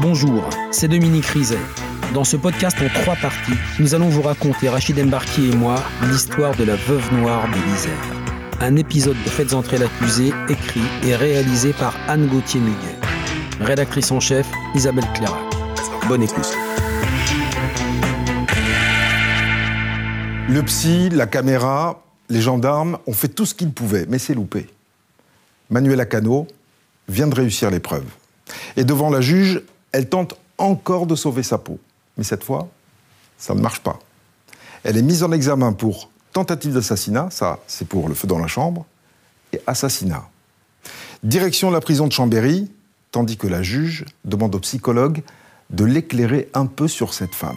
Bonjour, c'est Dominique Rizet. Dans ce podcast en trois parties, nous allons vous raconter, Rachid Embarki et moi, l'histoire de la veuve noire de l'Isère. Un épisode de Faites entrer l'accusé, écrit et réalisé par Anne Gauthier-Muguet. Rédactrice en chef, Isabelle Clairac. Bonne écoute. Le psy, la caméra, les gendarmes ont fait tout ce qu'ils pouvaient, mais c'est loupé. Manuela Cano vient de réussir l'épreuve. Et devant la juge, elle tente encore de sauver sa peau. Mais cette fois, ça ne marche pas. Elle est mise en examen pour tentative d'assassinat, ça c'est pour le feu dans la chambre, et assassinat. Direction la prison de Chambéry, tandis que la juge demande au psychologue de l'éclairer un peu sur cette femme.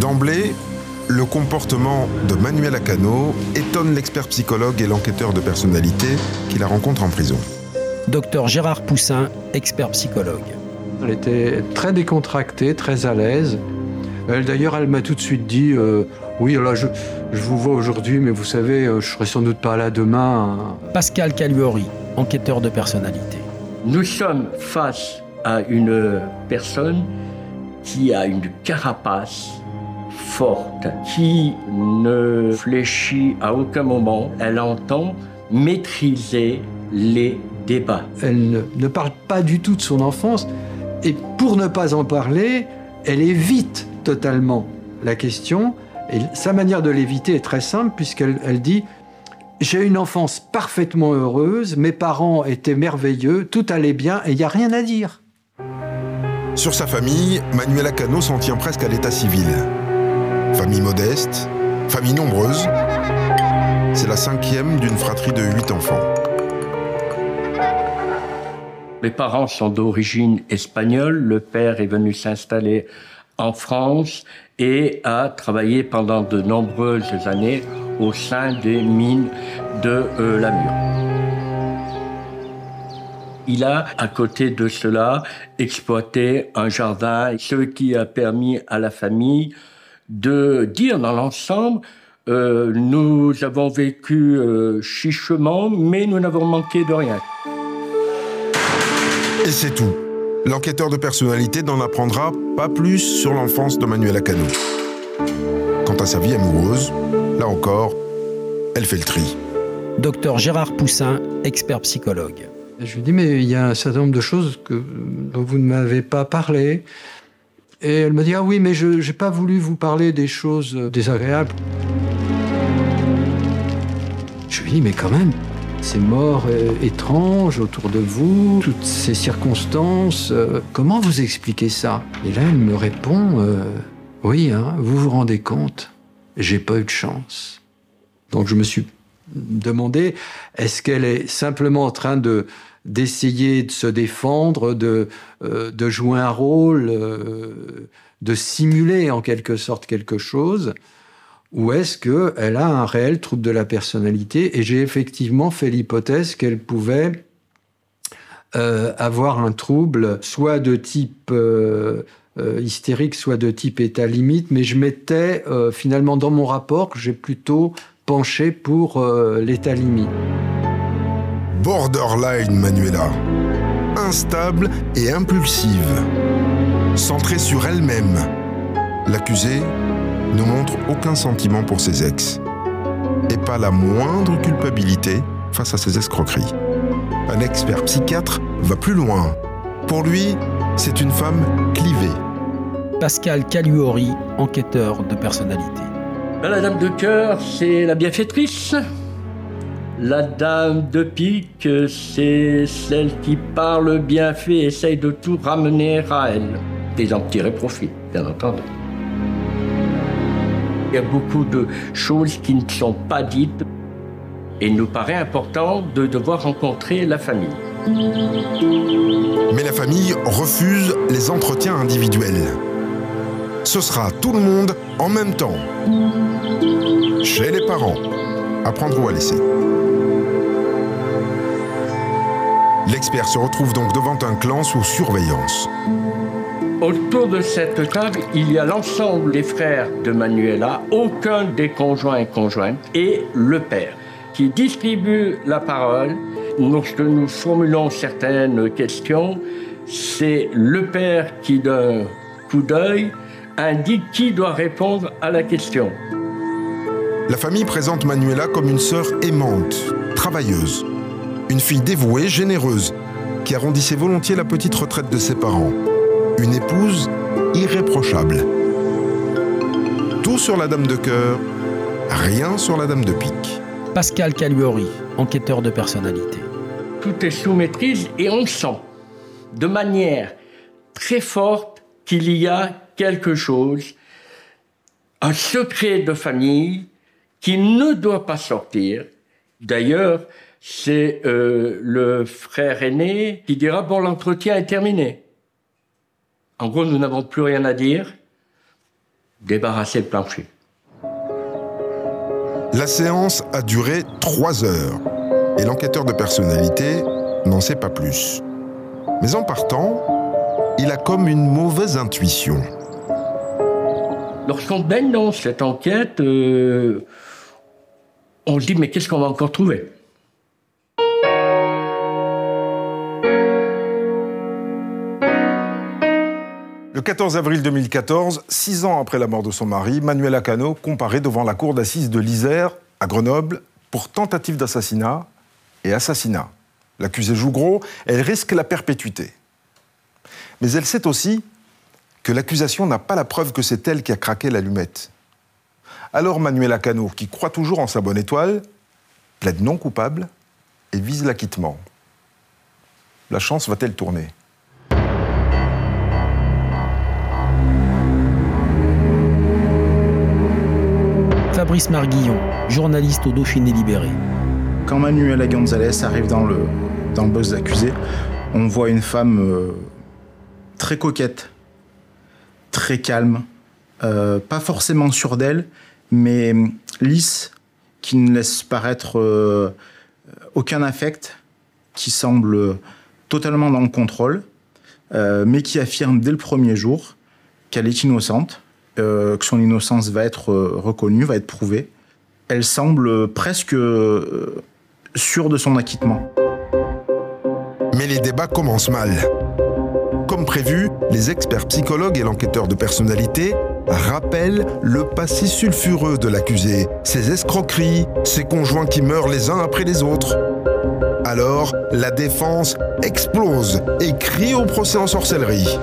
D'emblée, le comportement de Manuel Acano étonne l'expert psychologue et l'enquêteur de personnalité qui la rencontre en prison. Docteur Gérard Poussin, expert psychologue. Elle était très décontractée, très à l'aise. Elle, D'ailleurs, elle m'a tout de suite dit euh, Oui, là, je, je vous vois aujourd'hui, mais vous savez, euh, je serai sans doute pas là demain. Pascal Caluori, enquêteur de personnalité. Nous sommes face à une personne qui a une carapace forte, qui ne fléchit à aucun moment. Elle entend maîtriser les débats. Elle ne, ne parle pas du tout de son enfance. Et pour ne pas en parler, elle évite totalement la question. Et sa manière de l'éviter est très simple, puisqu'elle elle dit J'ai une enfance parfaitement heureuse, mes parents étaient merveilleux, tout allait bien et il n'y a rien à dire. Sur sa famille, Manuela Cano s'en tient presque à l'état civil. Famille modeste, famille nombreuse. C'est la cinquième d'une fratrie de huit enfants. Mes parents sont d'origine espagnole. Le père est venu s'installer en France et a travaillé pendant de nombreuses années au sein des mines de euh, la Mure. Il a, à côté de cela, exploité un jardin, ce qui a permis à la famille de dire dans l'ensemble, euh, nous avons vécu euh, chichement, mais nous n'avons manqué de rien. Et c'est tout. L'enquêteur de personnalité n'en apprendra pas plus sur l'enfance de Manuela Cano. Quant à sa vie amoureuse, là encore, elle fait le tri. Docteur Gérard Poussin, expert psychologue. Je lui dis Mais il y a un certain nombre de choses que, dont vous ne m'avez pas parlé. Et elle me dit Ah oui, mais je n'ai pas voulu vous parler des choses désagréables. Je lui dis Mais quand même, ces morts euh, étranges autour de vous, toutes ces circonstances, euh, comment vous expliquez ça? Et là, elle me répond euh, Oui, hein, vous vous rendez compte, j'ai pas eu de chance. Donc je me suis demandé est-ce qu'elle est simplement en train de d'essayer de se défendre, de, euh, de jouer un rôle, de simuler en quelque sorte quelque chose, ou est-ce qu'elle a un réel trouble de la personnalité Et j'ai effectivement fait l'hypothèse qu'elle pouvait euh, avoir un trouble, soit de type euh, euh, hystérique, soit de type état limite, mais je mettais euh, finalement dans mon rapport que j'ai plutôt penché pour l'état limite. Borderline Manuela. Instable et impulsive. Centrée sur elle-même. L'accusée ne montre aucun sentiment pour ses ex. Et pas la moindre culpabilité face à ses escroqueries. Un expert psychiatre va plus loin. Pour lui, c'est une femme clivée. Pascal Caluori, enquêteur de personnalité. Ben, la dame de cœur, c'est la bienfaitrice. La dame de pique, c'est celle qui parle bien fait, essaye de tout ramener à elle. Et en tirer profit, bien entendu. Il y a beaucoup de choses qui ne sont pas dites. Il nous paraît important de devoir rencontrer la famille. Mais la famille refuse les entretiens individuels. Ce sera tout le monde en même temps. Chez les parents. À prendre ou à laisser. L'expert se retrouve donc devant un clan sous surveillance. Autour de cette table, il y a l'ensemble des frères de Manuela, aucun des conjoints et conjointes, et le père, qui distribue la parole Lorsque nous formulons certaines questions, c'est le père qui, d'un coup d'œil, indique qui doit répondre à la question. La famille présente Manuela comme une sœur aimante, travailleuse, une fille dévouée, généreuse, qui arrondissait volontiers la petite retraite de ses parents, une épouse irréprochable. Tout sur la dame de cœur, rien sur la dame de pique. Pascal Caluori, enquêteur de personnalité. Tout est sous maîtrise et on sent de manière très forte qu'il y a quelque chose, un secret de famille qui ne doit pas sortir. D'ailleurs, c'est euh, le frère aîné qui dira bon l'entretien est terminé. En gros, nous n'avons plus rien à dire. Débarrasser le plancher. La séance a duré trois heures et l'enquêteur de personnalité n'en sait pas plus. Mais en partant, il a comme une mauvaise intuition. Lorsqu'on baigne dans cette enquête, euh, on se dit mais qu'est-ce qu'on va encore trouver? Le 14 avril 2014, six ans après la mort de son mari, Manuela Cano comparaît devant la cour d'assises de l'Isère, à Grenoble, pour tentative d'assassinat et assassinat. L'accusée joue gros, elle risque la perpétuité. Mais elle sait aussi que l'accusation n'a pas la preuve que c'est elle qui a craqué l'allumette. Alors Manuela Cano, qui croit toujours en sa bonne étoile, plaide non coupable et vise l'acquittement. La chance va-t-elle tourner? Fabrice Marguillon, journaliste au Dauphiné Libéré. Quand Manuela Gonzalez arrive dans le, dans le box on voit une femme euh, très coquette, très calme, euh, pas forcément sûre d'elle, mais euh, lisse, qui ne laisse paraître aucun affect, qui semble totalement dans le contrôle, mais qui affirme dès le premier jour qu'elle est innocente, euh, que son innocence va être euh, reconnue, va être prouvée. Elle semble presque euh, sûre de son acquittement. Mais les débats commencent mal. Comme prévu, les experts psychologues et l'enquêteur de personnalité rappellent le passé sulfureux de l'accusé, ses escroqueries, ses conjoints qui meurent les uns après les autres. Alors, la défense explose et crie au procès en sorcellerie.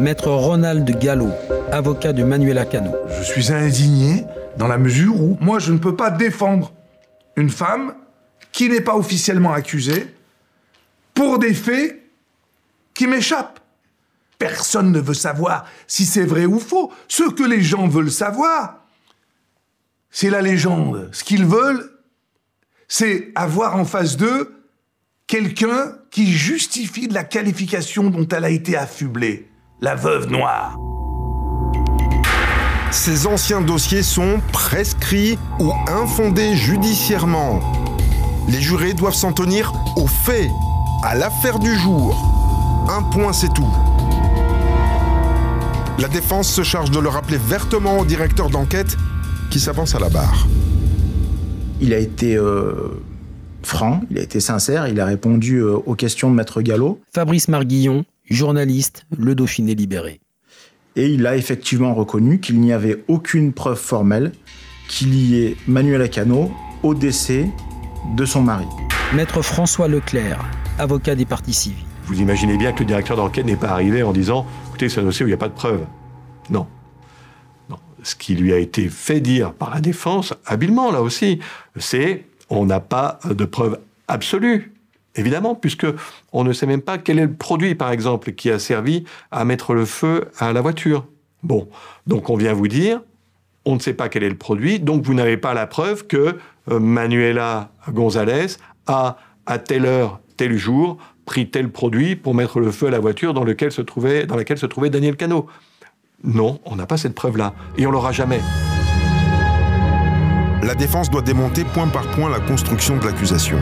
Maître Ronald Gallo, avocat de Manuela Cano. Je suis indigné dans la mesure où moi je ne peux pas défendre une femme qui n'est pas officiellement accusée pour des faits qui m'échappent. Personne ne veut savoir si c'est vrai ou faux. Ce que les gens veulent savoir, c'est la légende. Ce qu'ils veulent, c'est avoir en face d'eux quelqu'un qui justifie la qualification dont elle a été affublée. La veuve noire. Ces anciens dossiers sont prescrits ou infondés judiciairement. Les jurés doivent s'en tenir aux faits, à l'affaire du jour. Un point, c'est tout. La défense se charge de le rappeler vertement au directeur d'enquête qui s'avance à la barre. Il a été euh, franc, il a été sincère, il a répondu euh, aux questions de Maître Gallo. Fabrice Marguillon, journaliste, Le Dauphiné Libéré. Et il a effectivement reconnu qu'il n'y avait aucune preuve formelle qui liait Manuela Cano au décès de son mari. Maître François Leclerc, avocat des parties civiles. Vous imaginez bien que le directeur d'enquête n'est pas arrivé en disant écoutez, c'est un dossier où il n'y a pas de preuves. Non. non. Ce qui lui a été fait dire par la défense, habilement là aussi, c'est on n'a pas de preuves absolues. Évidemment, puisque on ne sait même pas quel est le produit, par exemple, qui a servi à mettre le feu à la voiture. Bon, donc on vient vous dire, on ne sait pas quel est le produit, donc vous n'avez pas la preuve que euh, Manuela Gonzalez a, à telle heure, tel jour, pris tel produit pour mettre le feu à la voiture dans laquelle se trouvait Daniel Cano. Non, on n'a pas cette preuve-là, et on l'aura jamais. La défense doit démonter point par point la construction de l'accusation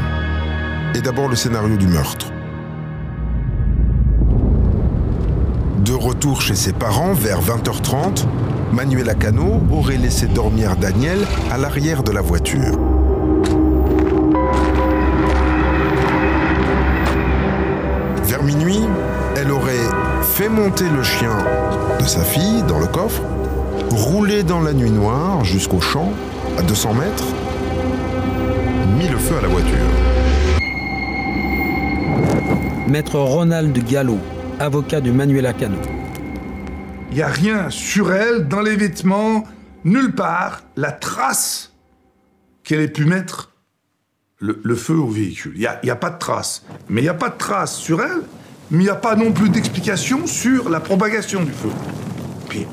est d'abord le scénario du meurtre. De retour chez ses parents vers 20h30, Manuela Cano aurait laissé dormir Daniel à l'arrière de la voiture. Vers minuit, elle aurait fait monter le chien de sa fille dans le coffre, roulé dans la nuit noire jusqu'au champ, à 200 mètres, mis le feu à la voiture. Maître Ronald Gallo, avocat de Manuela Cano. Il n'y a rien sur elle, dans les vêtements, nulle part, la trace qu'elle ait pu mettre le, feu au véhicule. Il n'y a, y a pas de trace. Mais il n'y a pas de trace sur elle, mais il n'y a pas non plus d'explication sur la propagation du feu. Puis,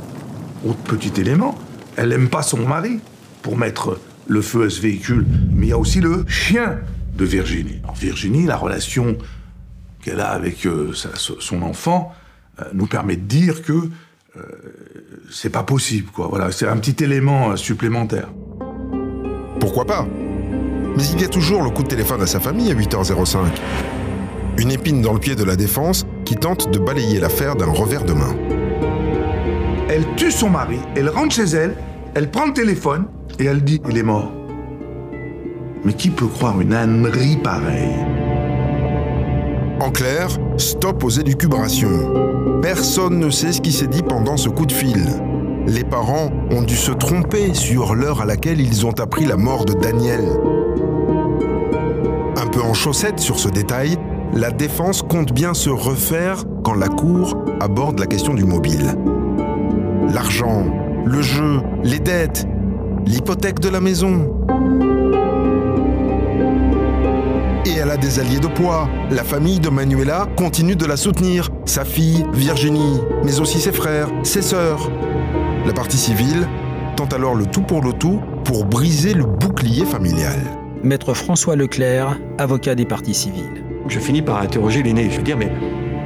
autre petit élément, elle n'aime pas son mari pour mettre le feu à ce véhicule, mais il y a aussi le chien de Virginie. Alors, Virginie, la relation qu'elle a avec euh, sa- son enfant euh, nous permet de dire que euh, c'est pas possible, quoi. Voilà, c'est un petit élément supplémentaire. Pourquoi pas? Mais il y a toujours le coup de téléphone à sa famille à 8h05. Une épine dans le pied de la défense qui tente de balayer l'affaire d'un revers de main. Elle tue son mari, elle rentre chez elle, elle prend le téléphone et elle dit il est mort. Mais qui peut croire une ânerie pareille? En clair, stop aux élucubrations. Personne ne sait ce qui s'est dit pendant ce coup de fil. Les parents ont dû se tromper sur l'heure à laquelle ils ont appris la mort de Daniel. Un peu en chaussette sur ce détail, la défense compte bien se refaire quand la Cour aborde la question du mobile. L'argent, le jeu, les dettes, l'hypothèque de la maison. Et elle a des alliés de poids. La famille de Manuela continue de la soutenir. Sa fille, Virginie, mais aussi ses frères, ses sœurs. La partie civile tente alors le tout pour le tout pour briser le bouclier familial. Maître François Leclerc, avocat des parties civiles. Je finis par interroger l'aîné. Je veux dire, mais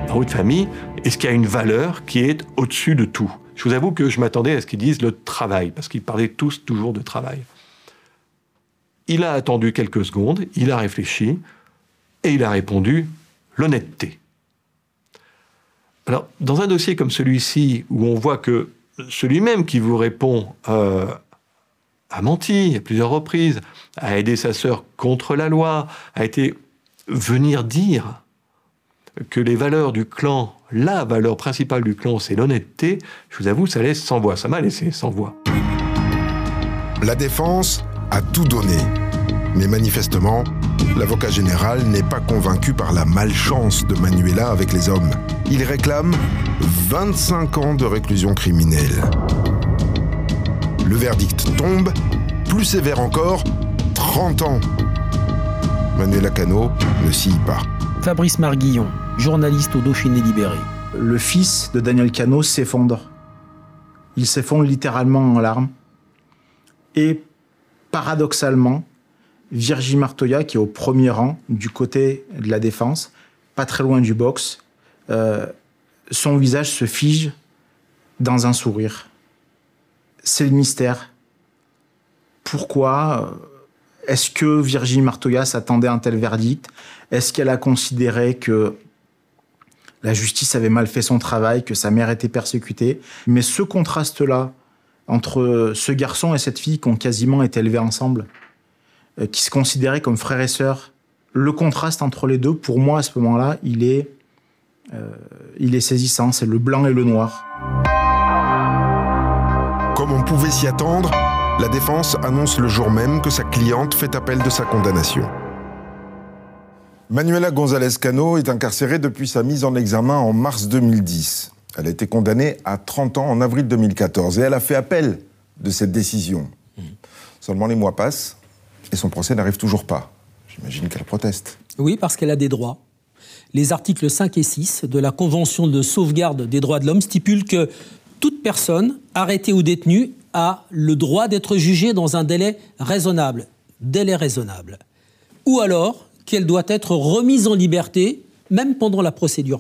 dans votre famille, est-ce qu'il y a une valeur qui est au-dessus de tout? Je vous avoue que je m'attendais à ce qu'ils disent le travail, parce qu'ils parlaient tous toujours de travail. Il a attendu quelques secondes, il a réfléchi, et il a répondu l'honnêteté. Alors, dans un dossier comme celui-ci, où on voit que celui-même qui vous répond euh, a menti à plusieurs reprises, a aidé sa sœur contre la loi, a été venir dire que les valeurs du clan, la valeur principale du clan, c'est l'honnêteté, je vous avoue, ça laisse sans voix. Ça m'a laissé sans voix. La défense a tout donné. Mais manifestement, l'avocat général n'est pas convaincu par la malchance de Manuela avec les hommes. Il réclame 25 ans de réclusion criminelle. Le verdict tombe, plus sévère encore, 30 ans. Manuela Cano ne scie pas. Fabrice Marguillon, journaliste au Dauphiné Libéré. Le fils de Daniel Cano s'effondre. Il s'effondre littéralement en larmes. Et paradoxalement, Virginie Martoya, qui est au premier rang du côté de la défense, pas très loin du box, euh, son visage se fige dans un sourire. C'est le mystère. Pourquoi euh, Est-ce que Virginie Martoya s'attendait à un tel verdict? Est-ce qu'elle a considéré que la justice avait mal fait son travail, que sa mère était persécutée? Mais ce contraste-là entre ce garçon et cette fille qui ont quasiment été élevés ensemble, euh, qui se considéraient comme frères et sœurs, le contraste entre les deux, pour moi, à ce moment-là, il est, euh, il est saisissant. C'est le blanc et le noir. Comme on pouvait s'y attendre, la défense annonce le jour même que sa cliente fait appel de sa condamnation. Manuela González Cano est incarcérée depuis sa mise en examen en mars 2010. Elle a été condamnée à 30 ans en avril 2014 et elle a fait appel de cette décision. Seulement les mois passent et son procès n'arrive toujours pas. J'imagine qu'elle proteste. Oui, parce qu'elle a des droits. Les articles 5 et 6 de la Convention de sauvegarde des droits de l'homme stipulent que toute personne arrêtée ou détenue a le droit d'être jugée dans un délai raisonnable. Délai raisonnable. Ou alors qu'elle doit être remise en liberté, même pendant la procédure.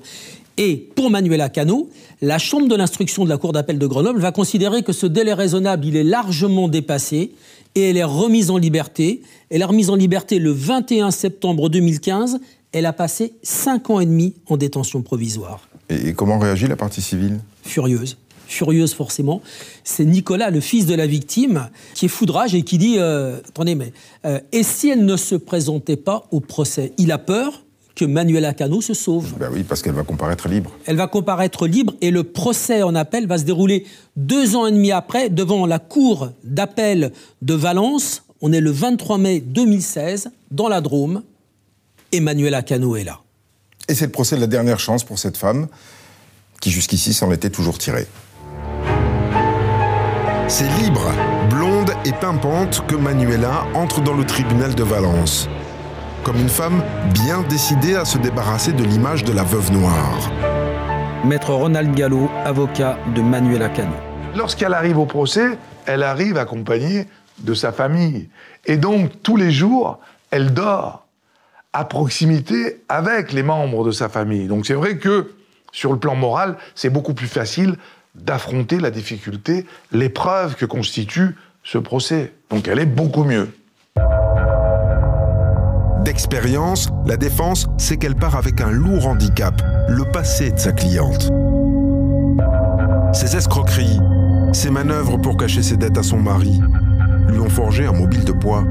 Et pour Manuela Cano, la Chambre de l'instruction de la Cour d'appel de Grenoble va considérer que ce délai raisonnable, il est largement dépassé et elle est remise en liberté. Elle est remise en liberté le 21 septembre 2015. Elle a passé cinq ans et demi en détention provisoire. Et, et comment réagit la partie civile? Furieuse. Furieuse forcément. C'est Nicolas, le fils de la victime, qui est foudrage et qui dit euh, Attendez, mais euh, et si elle ne se présentait pas au procès? Il a peur? Que Manuela Cano se sauve. Ben oui, parce qu'elle va comparaître libre. Elle va comparaître libre et le procès en appel va se dérouler deux ans et demi après devant la cour d'appel de Valence. On est le 23 mai 2016 dans la Drôme. Emmanuela Cano est là. Et c'est le procès de la dernière chance pour cette femme qui jusqu'ici s'en était toujours tirée. C'est libre, blonde et pimpante que Manuela entre dans le tribunal de Valence. Comme une femme bien décidée à se débarrasser de l'image de la veuve noire. Maître Ronald Gallo, avocat de Manuela Cano. Lorsqu'elle arrive au procès, elle arrive accompagnée de sa famille. Et donc, tous les jours, elle dort à proximité avec les membres de sa famille. Donc c'est vrai que, sur le plan moral, c'est beaucoup plus facile d'affronter la difficulté, l'épreuve que constitue ce procès. Donc elle est beaucoup mieux. D'expérience, la défense sait qu'elle part avec un lourd handicap, le passé de sa cliente. Ses escroqueries, ses manœuvres pour cacher ses dettes à son mari, lui ont forgé un mobile de poids.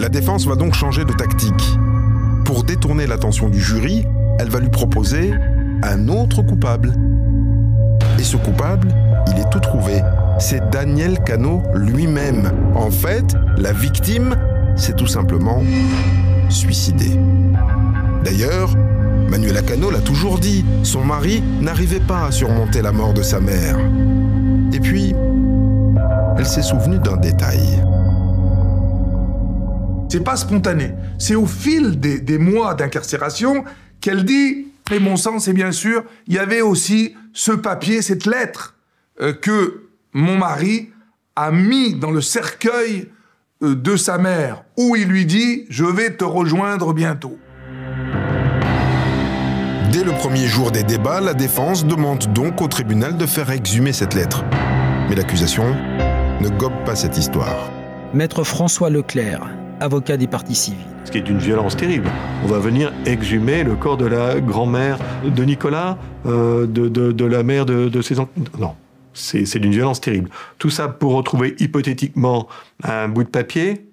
La défense va donc changer de tactique. Pour détourner l'attention du jury, elle va lui proposer un autre coupable. Et ce coupable, il est tout trouvé. C'est Daniel Cano lui-même. En fait, la victime s'est tout simplement suicidée. D'ailleurs, Manuela Cano l'a toujours dit, son mari n'arrivait pas à surmonter la mort de sa mère. Et puis, elle s'est souvenue d'un détail. C'est pas spontané. C'est au fil des, mois d'incarcération qu'elle dit, et mon sens c'est bien sûr, il y avait aussi ce papier, cette lettre euh, que mon mari a mis dans le cercueil de sa mère, où il lui dit, je vais te rejoindre bientôt. Dès le premier jour des débats, la défense demande donc au tribunal de faire exhumer cette lettre. Mais l'accusation ne gobe pas cette histoire. Maître François Leclerc, avocat des partis civils. Ce qui est d'une violence terrible. On va venir exhumer le corps de la grand-mère de Nicolas, euh, de, de- de la mère de, de ses enfants. Non, c'est d'une violence terrible. Tout ça pour retrouver hypothétiquement un bout de papier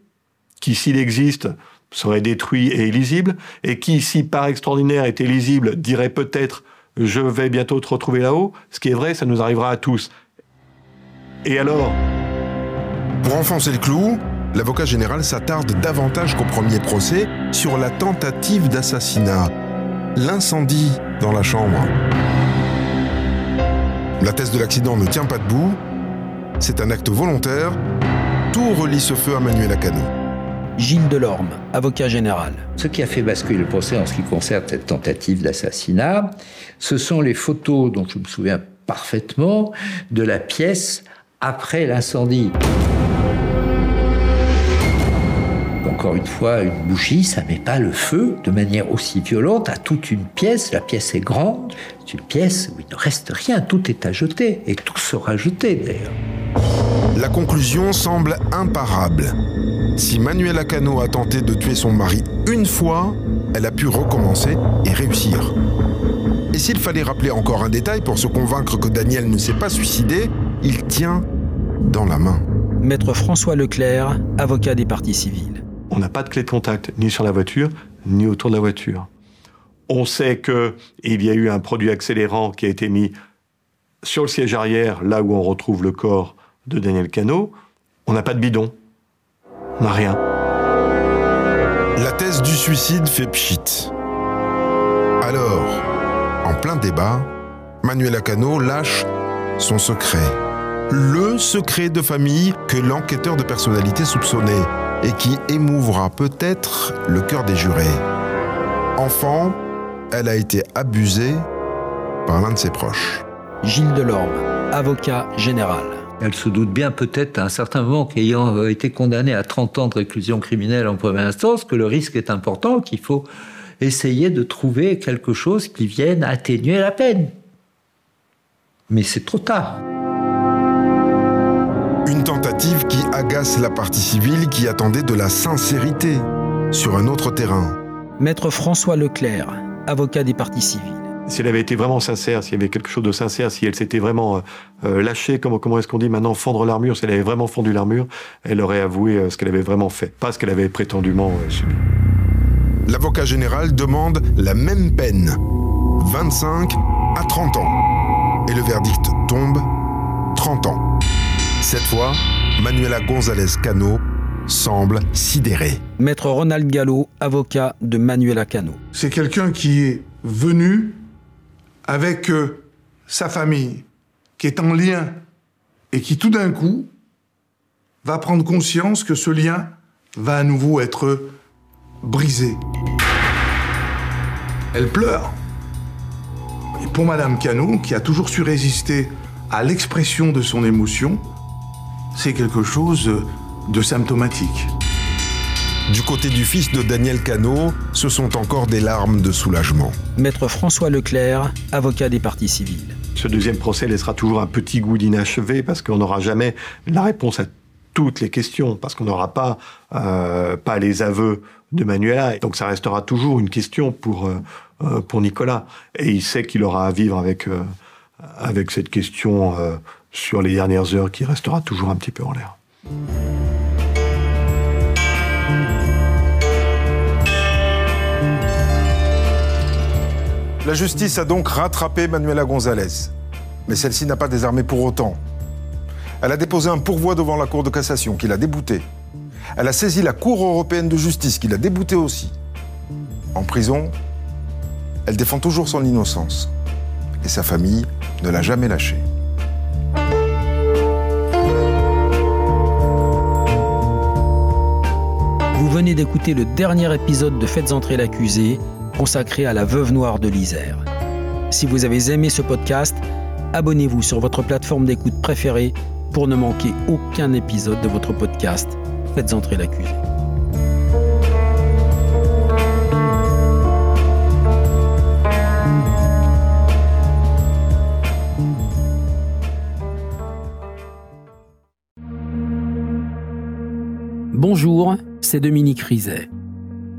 qui, s'il existe, serait détruit et illisible, et qui, si par extraordinaire était lisible, dirait peut-être je vais bientôt te retrouver là-haut. Ce qui est vrai, ça nous arrivera à tous. Et alors? Pour enfoncer le clou, l'avocat général s'attarde davantage qu'au premier procès sur la tentative d'assassinat, l'incendie dans la chambre. La thèse de l'accident ne tient pas debout, c'est un acte volontaire, tout relie ce feu à Manuel Acano. Gilles Delorme, avocat général. Ce qui a fait basculer le procès en ce qui concerne cette tentative d'assassinat, ce sont les photos dont je me souviens parfaitement de la pièce après l'incendie. Encore une fois, une bougie, ça met pas le feu de manière aussi violente à toute une pièce. La pièce est grande, c'est une pièce où il ne reste rien, tout est à jeter, et tout sera jeté d'ailleurs. La conclusion semble imparable. Si Manuela Cano a tenté de tuer son mari une fois, elle a pu recommencer et réussir. Et s'il fallait rappeler encore un détail pour se convaincre que Daniel ne s'est pas suicidé, il tient dans la main. Maître François Leclerc, avocat des partis civils. On n'a pas de clé de contact, ni sur la voiture, ni autour de la voiture. On sait que il y a eu un produit accélérant qui a été mis sur le siège arrière, là où on retrouve le corps de Daniel Cano. On n'a pas de bidon. On n'a rien. La thèse du suicide fait pchit. Alors, en plein débat, Manuela Cano lâche son secret. Le secret de famille que l'enquêteur de personnalité soupçonnait et qui émouvra peut-être le cœur des jurés. Enfant, elle a été abusée par l'un de ses proches. Gilles Delorme, avocat général. Elle se doute bien peut-être à un certain moment qu'ayant euh, été condamnée à 30 ans de réclusion criminelle en première instance, que le risque est important, qu'il faut essayer de trouver quelque chose qui vienne atténuer la peine. Mais c'est trop tard. Une tentative qui agace la partie civile qui attendait de la sincérité sur un autre terrain. Maître François Leclerc, avocat des partis civils. Si elle avait été vraiment sincère, s'il y avait quelque chose de sincère, si elle s'était vraiment euh, euh, lâchée, comment, comment est-ce qu'on dit maintenant, fendre l'armure, si elle avait vraiment fendu l'armure, elle aurait avoué euh, ce qu'elle avait vraiment fait, pas ce qu'elle avait prétendument euh, subi. L'avocat général demande la même peine, 25 à 30 ans. Et le verdict tombe, 30 ans. Cette fois, Manuela González Cano semble sidérée. Maître Ronald Gallo, avocat de Manuela Cano. C'est quelqu'un qui est venu avec euh, sa famille, qui est en lien et qui tout d'un coup va prendre conscience que ce lien va à nouveau être brisé. Elle pleure. Et pour Madame Cano, qui a toujours su résister à l'expression de son émotion, c'est quelque chose de symptomatique. Du côté du fils de Daniel Cano, ce sont encore des larmes de soulagement. Maître François Leclerc, avocat des parties civiles. Ce deuxième procès laissera toujours un petit goût d'inachevé parce qu'on n'aura jamais la réponse à toutes les questions, parce qu'on n'aura pas, euh, pas les aveux de Manuela. Donc ça restera toujours une question pour, euh, euh, pour Nicolas. Et il sait qu'il aura à vivre avec, euh, avec cette question euh, sur les dernières heures qui restera toujours un petit peu en l'air. La justice a donc rattrapé Manuela González. Mais celle-ci n'a pas désarmé pour autant. Elle a déposé un pourvoi devant la Cour de cassation qui l'a déboutée. Elle a saisi la Cour européenne de justice qui l'a déboutée aussi. En prison, elle défend toujours son innocence. Et sa famille ne l'a jamais lâchée. Vous venez d'écouter le dernier épisode de Faites entrer l'accusé, consacré à la veuve noire de l'Isère. Si vous avez aimé ce podcast, abonnez-vous sur votre plateforme d'écoute préférée pour ne manquer aucun épisode de votre podcast Faites entrer l'accusé. Bonjour, c'est Dominique Rizet.